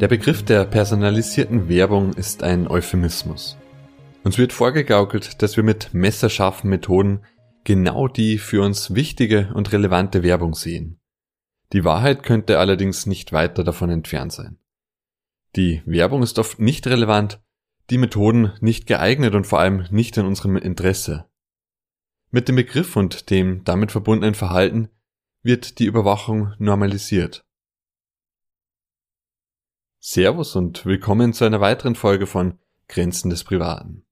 Der Begriff der personalisierten Werbung ist ein Euphemismus. Uns wird vorgegaukelt, dass wir mit messerscharfen Methoden genau die für uns wichtige und relevante Werbung sehen. Die Wahrheit könnte allerdings nicht weiter davon entfernt sein. Die Werbung ist oft nicht relevant, die Methoden nicht geeignet und vor allem nicht in unserem Interesse. Mit dem Begriff und dem damit verbundenen Verhalten wird die Überwachung normalisiert. Servus und willkommen zu einer weiteren Folge von Grenzen des Privaten.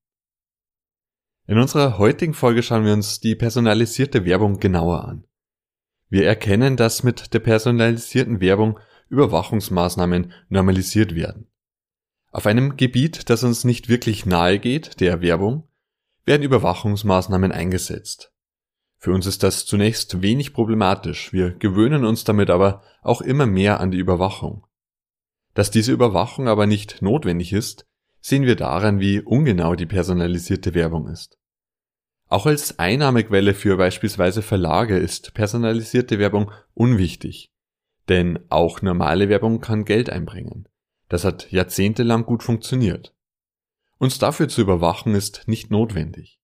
In unserer heutigen Folge schauen wir uns die personalisierte Werbung genauer an. Wir erkennen, dass mit der personalisierten Werbung Überwachungsmaßnahmen normalisiert werden. Auf einem Gebiet, das uns nicht wirklich nahe geht, der Werbung, werden Überwachungsmaßnahmen eingesetzt. Für uns ist das zunächst wenig problematisch, wir gewöhnen uns damit aber auch immer mehr an die Überwachung. Dass diese Überwachung aber nicht notwendig ist, sehen wir daran, wie ungenau die personalisierte Werbung ist. Auch als Einnahmequelle für beispielsweise Verlage ist personalisierte Werbung unwichtig. Denn auch normale Werbung kann Geld einbringen. Das hat jahrzehntelang gut funktioniert. Uns dafür zu überwachen ist nicht notwendig.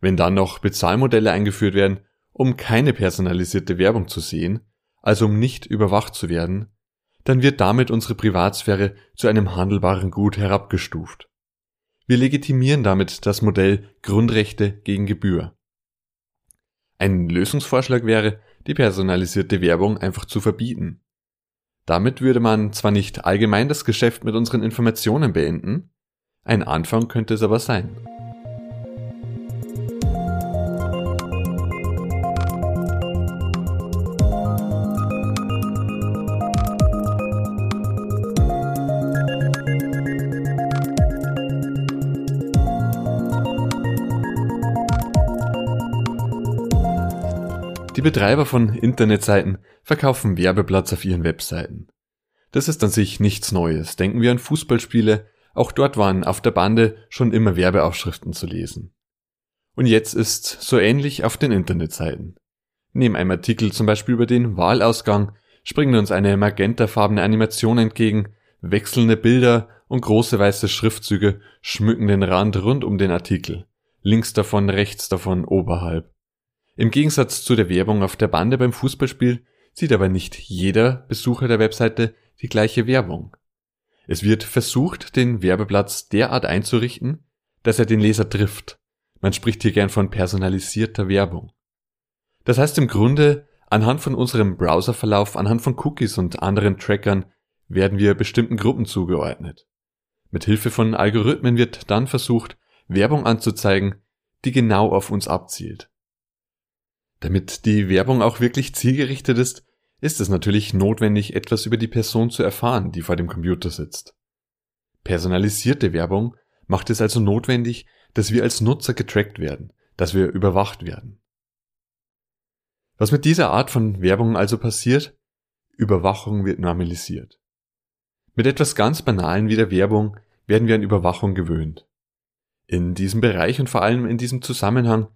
Wenn dann noch Bezahlmodelle eingeführt werden, um keine personalisierte Werbung zu sehen, also um nicht überwacht zu werden, dann wird damit unsere Privatsphäre zu einem handelbaren Gut herabgestuft. Wir legitimieren damit das Modell Grundrechte gegen Gebühr. Ein Lösungsvorschlag wäre, die personalisierte Werbung einfach zu verbieten. Damit würde man zwar nicht allgemein das Geschäft mit unseren Informationen beenden, ein Anfang könnte es aber sein. Die Betreiber von Internetseiten verkaufen Werbeplatz auf ihren Webseiten. Das ist an sich nichts Neues. Denken wir an Fußballspiele, auch dort waren auf der Bande schon immer Werbeaufschriften zu lesen. Und jetzt ist so ähnlich auf den Internetseiten. Neben einem Artikel zum Beispiel über den Wahlausgang springen uns eine magentafarbene Animation entgegen, wechselnde Bilder und große weiße Schriftzüge schmücken den Rand rund um den Artikel. Links davon, rechts davon, oberhalb. Im Gegensatz zu der Werbung auf der Bande beim Fußballspiel sieht aber nicht jeder Besucher der Webseite die gleiche Werbung. Es wird versucht, den Werbeplatz derart einzurichten, dass er den Leser trifft. Man spricht hier gern von personalisierter Werbung. Das heißt im Grunde, anhand von unserem Browserverlauf, anhand von Cookies und anderen Trackern werden wir bestimmten Gruppen zugeordnet. Mit Hilfe von Algorithmen wird dann versucht, Werbung anzuzeigen, die genau auf uns abzielt. Damit die Werbung auch wirklich zielgerichtet ist, ist es natürlich notwendig, etwas über die Person zu erfahren, die vor dem Computer sitzt. Personalisierte Werbung macht es also notwendig, dass wir als Nutzer getrackt werden, dass wir überwacht werden. Was mit dieser Art von Werbung also passiert? Überwachung wird normalisiert. Mit etwas ganz Banalen wie der Werbung werden wir an Überwachung gewöhnt. In diesem Bereich und vor allem in diesem Zusammenhang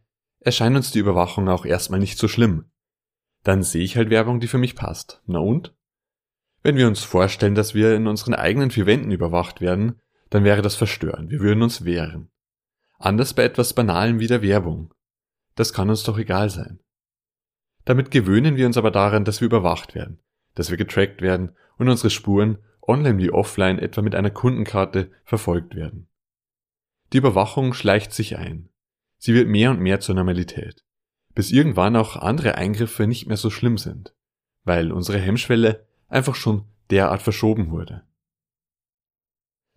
erscheint uns die Überwachung auch erstmal nicht so schlimm. Dann sehe ich halt Werbung, die für mich passt. Na und? Wenn wir uns vorstellen, dass wir in unseren eigenen vier Wänden überwacht werden, dann wäre das verstörend. Wir würden uns wehren. Anders bei etwas Banalem wie der Werbung. Das kann uns doch egal sein. Damit gewöhnen wir uns aber daran, dass wir überwacht werden, dass wir getrackt werden und unsere Spuren, online wie offline, etwa mit einer Kundenkarte, verfolgt werden. Die Überwachung schleicht sich ein. Sie wird mehr und mehr zur Normalität, bis irgendwann auch andere Eingriffe nicht mehr so schlimm sind, weil unsere Hemmschwelle einfach schon derart verschoben wurde.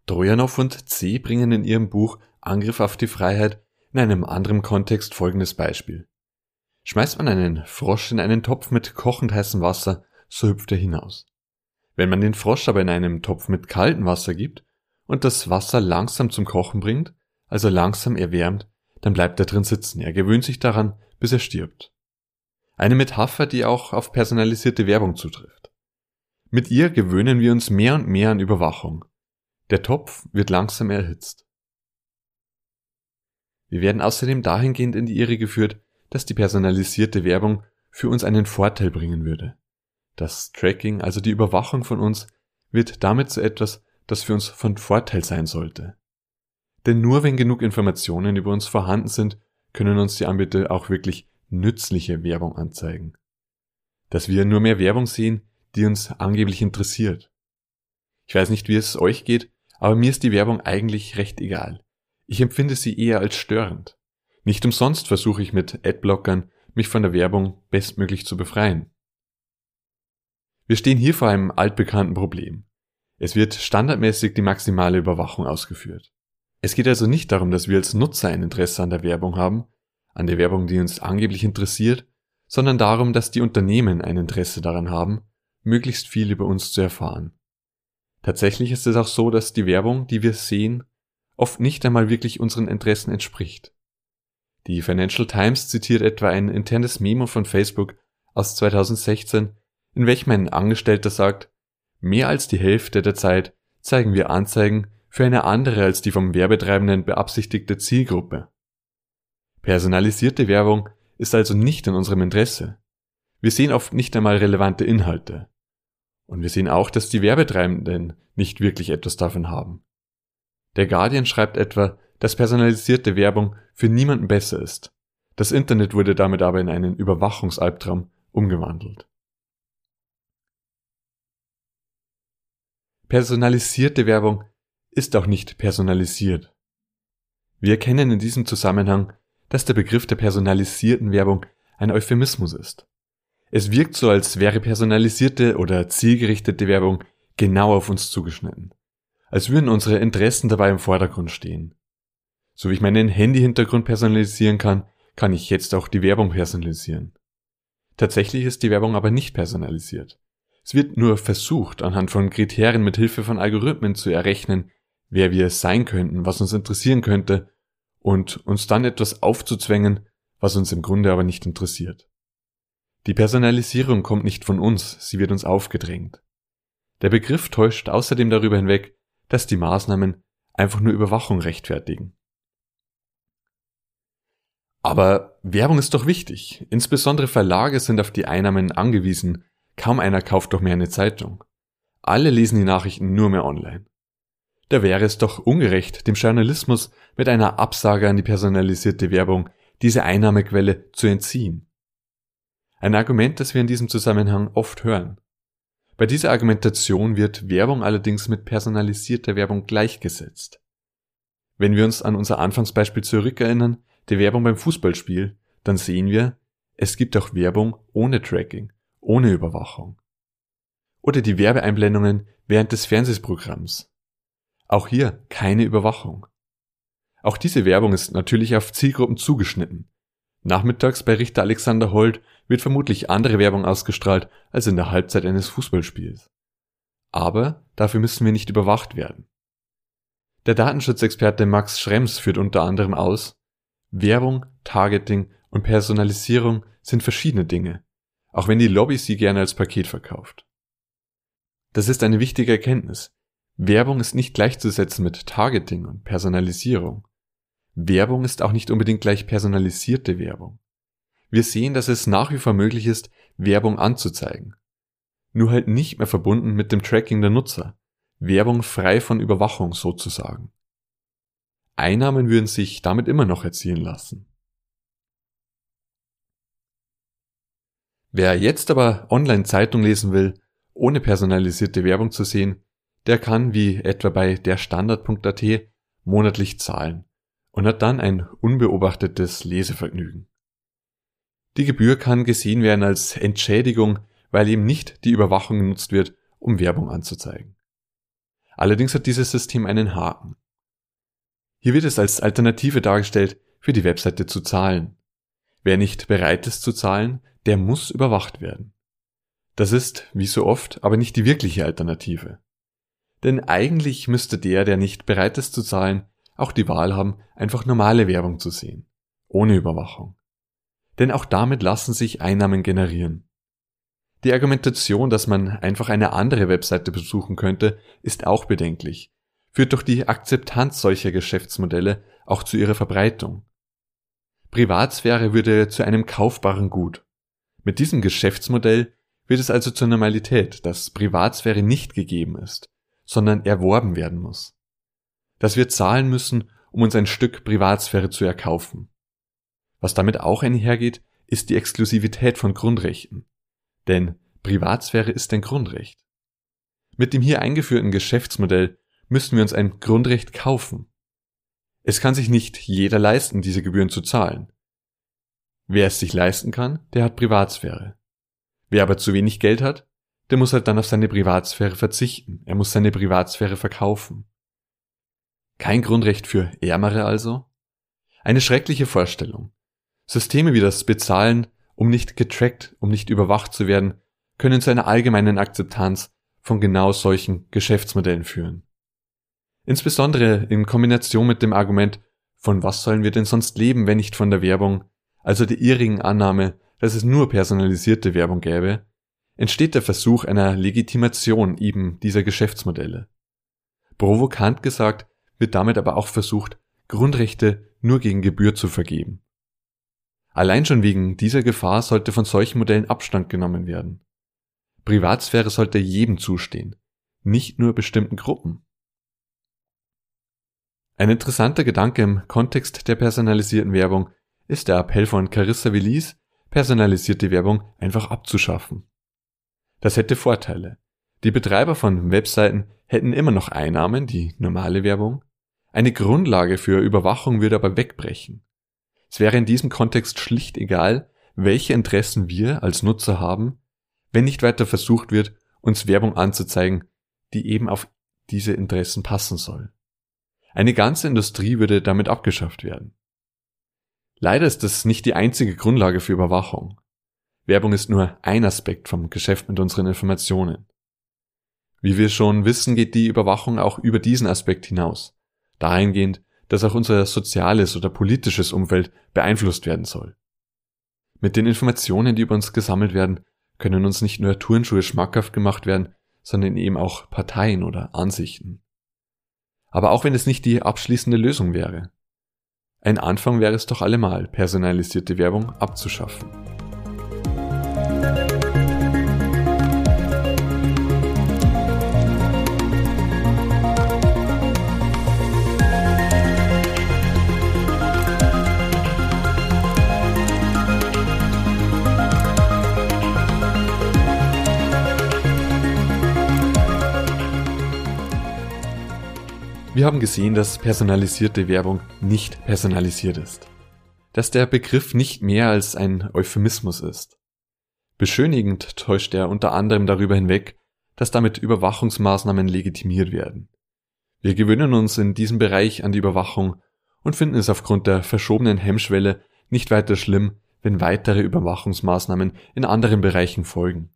Trojanow und C. bringen in ihrem Buch Angriff auf die Freiheit in einem anderen Kontext folgendes Beispiel. Schmeißt man einen Frosch in einen Topf mit kochend heißem Wasser, so hüpft er hinaus. Wenn man den Frosch aber in einem Topf mit kaltem Wasser gibt und das Wasser langsam zum Kochen bringt, also langsam erwärmt, dann bleibt er drin sitzen. Er gewöhnt sich daran, bis er stirbt. Eine Metapher, die auch auf personalisierte Werbung zutrifft. Mit ihr gewöhnen wir uns mehr und mehr an Überwachung. Der Topf wird langsam erhitzt. Wir werden außerdem dahingehend in die Irre geführt, dass die personalisierte Werbung für uns einen Vorteil bringen würde. Das Tracking, also die Überwachung von uns, wird damit zu etwas, das für uns von Vorteil sein sollte. Denn nur wenn genug Informationen über uns vorhanden sind, können uns die Anbieter auch wirklich nützliche Werbung anzeigen. Dass wir nur mehr Werbung sehen, die uns angeblich interessiert. Ich weiß nicht, wie es euch geht, aber mir ist die Werbung eigentlich recht egal. Ich empfinde sie eher als störend. Nicht umsonst versuche ich mit Adblockern, mich von der Werbung bestmöglich zu befreien. Wir stehen hier vor einem altbekannten Problem. Es wird standardmäßig die maximale Überwachung ausgeführt. Es geht also nicht darum, dass wir als Nutzer ein Interesse an der Werbung haben, an der Werbung, die uns angeblich interessiert, sondern darum, dass die Unternehmen ein Interesse daran haben, möglichst viel über uns zu erfahren. Tatsächlich ist es auch so, dass die Werbung, die wir sehen, oft nicht einmal wirklich unseren Interessen entspricht. Die Financial Times zitiert etwa ein internes Memo von Facebook aus 2016, in welchem ein Angestellter sagt, mehr als die Hälfte der Zeit zeigen wir Anzeigen für eine andere als die vom Werbetreibenden beabsichtigte Zielgruppe. Personalisierte Werbung ist also nicht in unserem Interesse. Wir sehen oft nicht einmal relevante Inhalte. Und wir sehen auch, dass die Werbetreibenden nicht wirklich etwas davon haben. Der Guardian schreibt etwa, dass personalisierte Werbung für niemanden besser ist. Das Internet wurde damit aber in einen Überwachungsalbtraum umgewandelt. Personalisierte Werbung ist auch nicht personalisiert. Wir erkennen in diesem Zusammenhang, dass der Begriff der personalisierten Werbung ein Euphemismus ist. Es wirkt so, als wäre personalisierte oder zielgerichtete Werbung genau auf uns zugeschnitten. Als würden unsere Interessen dabei im Vordergrund stehen. So wie ich meinen Handy-Hintergrund personalisieren kann, kann ich jetzt auch die Werbung personalisieren. Tatsächlich ist die Werbung aber nicht personalisiert. Es wird nur versucht, anhand von Kriterien mit Hilfe von Algorithmen zu errechnen, wer wir sein könnten, was uns interessieren könnte, und uns dann etwas aufzuzwängen, was uns im Grunde aber nicht interessiert. Die Personalisierung kommt nicht von uns, sie wird uns aufgedrängt. Der Begriff täuscht außerdem darüber hinweg, dass die Maßnahmen einfach nur Überwachung rechtfertigen. Aber Werbung ist doch wichtig. Insbesondere Verlage sind auf die Einnahmen angewiesen, Kaum einer kauft doch mehr eine Zeitung. Alle lesen die Nachrichten nur mehr online. Da wäre es doch ungerecht, dem Journalismus mit einer Absage an die personalisierte Werbung diese Einnahmequelle zu entziehen. Ein Argument, das wir in diesem Zusammenhang oft hören. Bei dieser Argumentation wird Werbung allerdings mit personalisierter Werbung gleichgesetzt. Wenn wir uns an unser Anfangsbeispiel zurückerinnern, der Werbung beim Fußballspiel, dann sehen wir, es gibt auch Werbung ohne Tracking ohne Überwachung. Oder die Werbeeinblendungen während des Fernsehprogramms. Auch hier keine Überwachung. Auch diese Werbung ist natürlich auf Zielgruppen zugeschnitten. Nachmittags bei Richter Alexander Holt wird vermutlich andere Werbung ausgestrahlt als in der Halbzeit eines Fußballspiels. Aber dafür müssen wir nicht überwacht werden. Der Datenschutzexperte Max Schrems führt unter anderem aus, Werbung, Targeting und Personalisierung sind verschiedene Dinge, auch wenn die Lobby sie gerne als Paket verkauft. Das ist eine wichtige Erkenntnis. Werbung ist nicht gleichzusetzen mit Targeting und Personalisierung. Werbung ist auch nicht unbedingt gleich personalisierte Werbung. Wir sehen, dass es nach wie vor möglich ist, Werbung anzuzeigen. Nur halt nicht mehr verbunden mit dem Tracking der Nutzer. Werbung frei von Überwachung sozusagen. Einnahmen würden sich damit immer noch erzielen lassen. Wer jetzt aber online Zeitung lesen will, ohne personalisierte Werbung zu sehen, der kann wie etwa bei derstandard.at monatlich zahlen und hat dann ein unbeobachtetes Lesevergnügen. Die Gebühr kann gesehen werden als Entschädigung, weil eben nicht die Überwachung genutzt wird, um Werbung anzuzeigen. Allerdings hat dieses System einen Haken. Hier wird es als Alternative dargestellt, für die Webseite zu zahlen. Wer nicht bereit ist zu zahlen, der muss überwacht werden. Das ist, wie so oft, aber nicht die wirkliche Alternative. Denn eigentlich müsste der, der nicht bereit ist zu zahlen, auch die Wahl haben, einfach normale Werbung zu sehen, ohne Überwachung. Denn auch damit lassen sich Einnahmen generieren. Die Argumentation, dass man einfach eine andere Webseite besuchen könnte, ist auch bedenklich, führt doch die Akzeptanz solcher Geschäftsmodelle auch zu ihrer Verbreitung. Privatsphäre würde zu einem kaufbaren Gut. Mit diesem Geschäftsmodell wird es also zur Normalität, dass Privatsphäre nicht gegeben ist, sondern erworben werden muss. Dass wir zahlen müssen, um uns ein Stück Privatsphäre zu erkaufen. Was damit auch einhergeht, ist die Exklusivität von Grundrechten. Denn Privatsphäre ist ein Grundrecht. Mit dem hier eingeführten Geschäftsmodell müssen wir uns ein Grundrecht kaufen. Es kann sich nicht jeder leisten, diese Gebühren zu zahlen. Wer es sich leisten kann, der hat Privatsphäre. Wer aber zu wenig Geld hat, der muss halt dann auf seine Privatsphäre verzichten. Er muss seine Privatsphäre verkaufen. Kein Grundrecht für Ärmere also? Eine schreckliche Vorstellung. Systeme wie das Bezahlen, um nicht getrackt, um nicht überwacht zu werden, können zu einer allgemeinen Akzeptanz von genau solchen Geschäftsmodellen führen. Insbesondere in Kombination mit dem Argument, von was sollen wir denn sonst leben, wenn nicht von der Werbung, also der irrigen Annahme, dass es nur personalisierte Werbung gäbe, entsteht der Versuch einer Legitimation eben dieser Geschäftsmodelle. Provokant gesagt wird damit aber auch versucht, Grundrechte nur gegen Gebühr zu vergeben. Allein schon wegen dieser Gefahr sollte von solchen Modellen Abstand genommen werden. Privatsphäre sollte jedem zustehen, nicht nur bestimmten Gruppen. Ein interessanter Gedanke im Kontext der personalisierten Werbung ist der Appell von Carissa Willis, personalisierte Werbung einfach abzuschaffen. Das hätte Vorteile. Die Betreiber von Webseiten hätten immer noch Einnahmen, die normale Werbung. Eine Grundlage für Überwachung würde aber wegbrechen. Es wäre in diesem Kontext schlicht egal, welche Interessen wir als Nutzer haben, wenn nicht weiter versucht wird, uns Werbung anzuzeigen, die eben auf diese Interessen passen soll. Eine ganze Industrie würde damit abgeschafft werden. Leider ist das nicht die einzige Grundlage für Überwachung. Werbung ist nur ein Aspekt vom Geschäft mit unseren Informationen. Wie wir schon wissen, geht die Überwachung auch über diesen Aspekt hinaus, dahingehend, dass auch unser soziales oder politisches Umfeld beeinflusst werden soll. Mit den Informationen, die über uns gesammelt werden, können uns nicht nur Turnschuhe schmackhaft gemacht werden, sondern eben auch Parteien oder Ansichten. Aber auch wenn es nicht die abschließende Lösung wäre. Ein Anfang wäre es doch allemal, personalisierte Werbung abzuschaffen. Wir haben gesehen, dass personalisierte Werbung nicht personalisiert ist. Dass der Begriff nicht mehr als ein Euphemismus ist. Beschönigend täuscht er unter anderem darüber hinweg, dass damit Überwachungsmaßnahmen legitimiert werden. Wir gewöhnen uns in diesem Bereich an die Überwachung und finden es aufgrund der verschobenen Hemmschwelle nicht weiter schlimm, wenn weitere Überwachungsmaßnahmen in anderen Bereichen folgen.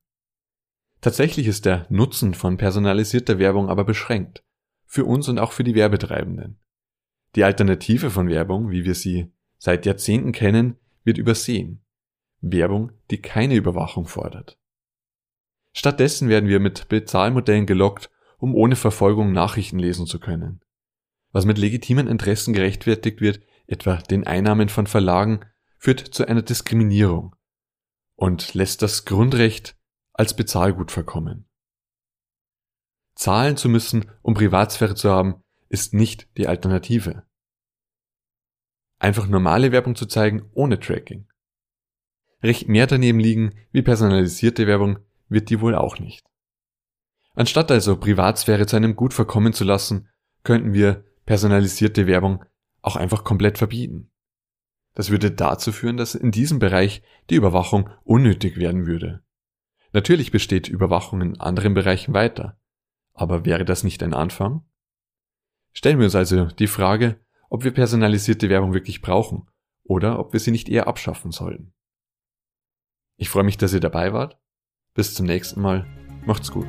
Tatsächlich ist der Nutzen von personalisierter Werbung aber beschränkt für uns und auch für die Werbetreibenden. Die Alternative von Werbung, wie wir sie seit Jahrzehnten kennen, wird übersehen. Werbung, die keine Überwachung fordert. Stattdessen werden wir mit Bezahlmodellen gelockt, um ohne Verfolgung Nachrichten lesen zu können. Was mit legitimen Interessen gerechtfertigt wird, etwa den Einnahmen von Verlagen, führt zu einer Diskriminierung und lässt das Grundrecht als Bezahlgut verkommen. Zahlen zu müssen, um Privatsphäre zu haben, ist nicht die Alternative. Einfach normale Werbung zu zeigen ohne Tracking. Recht mehr daneben liegen wie personalisierte Werbung wird die wohl auch nicht. Anstatt also Privatsphäre zu einem Gut verkommen zu lassen, könnten wir personalisierte Werbung auch einfach komplett verbieten. Das würde dazu führen, dass in diesem Bereich die Überwachung unnötig werden würde. Natürlich besteht Überwachung in anderen Bereichen weiter. Aber wäre das nicht ein Anfang? Stellen wir uns also die Frage, ob wir personalisierte Werbung wirklich brauchen oder ob wir sie nicht eher abschaffen sollten. Ich freue mich, dass ihr dabei wart. Bis zum nächsten Mal. Macht's gut.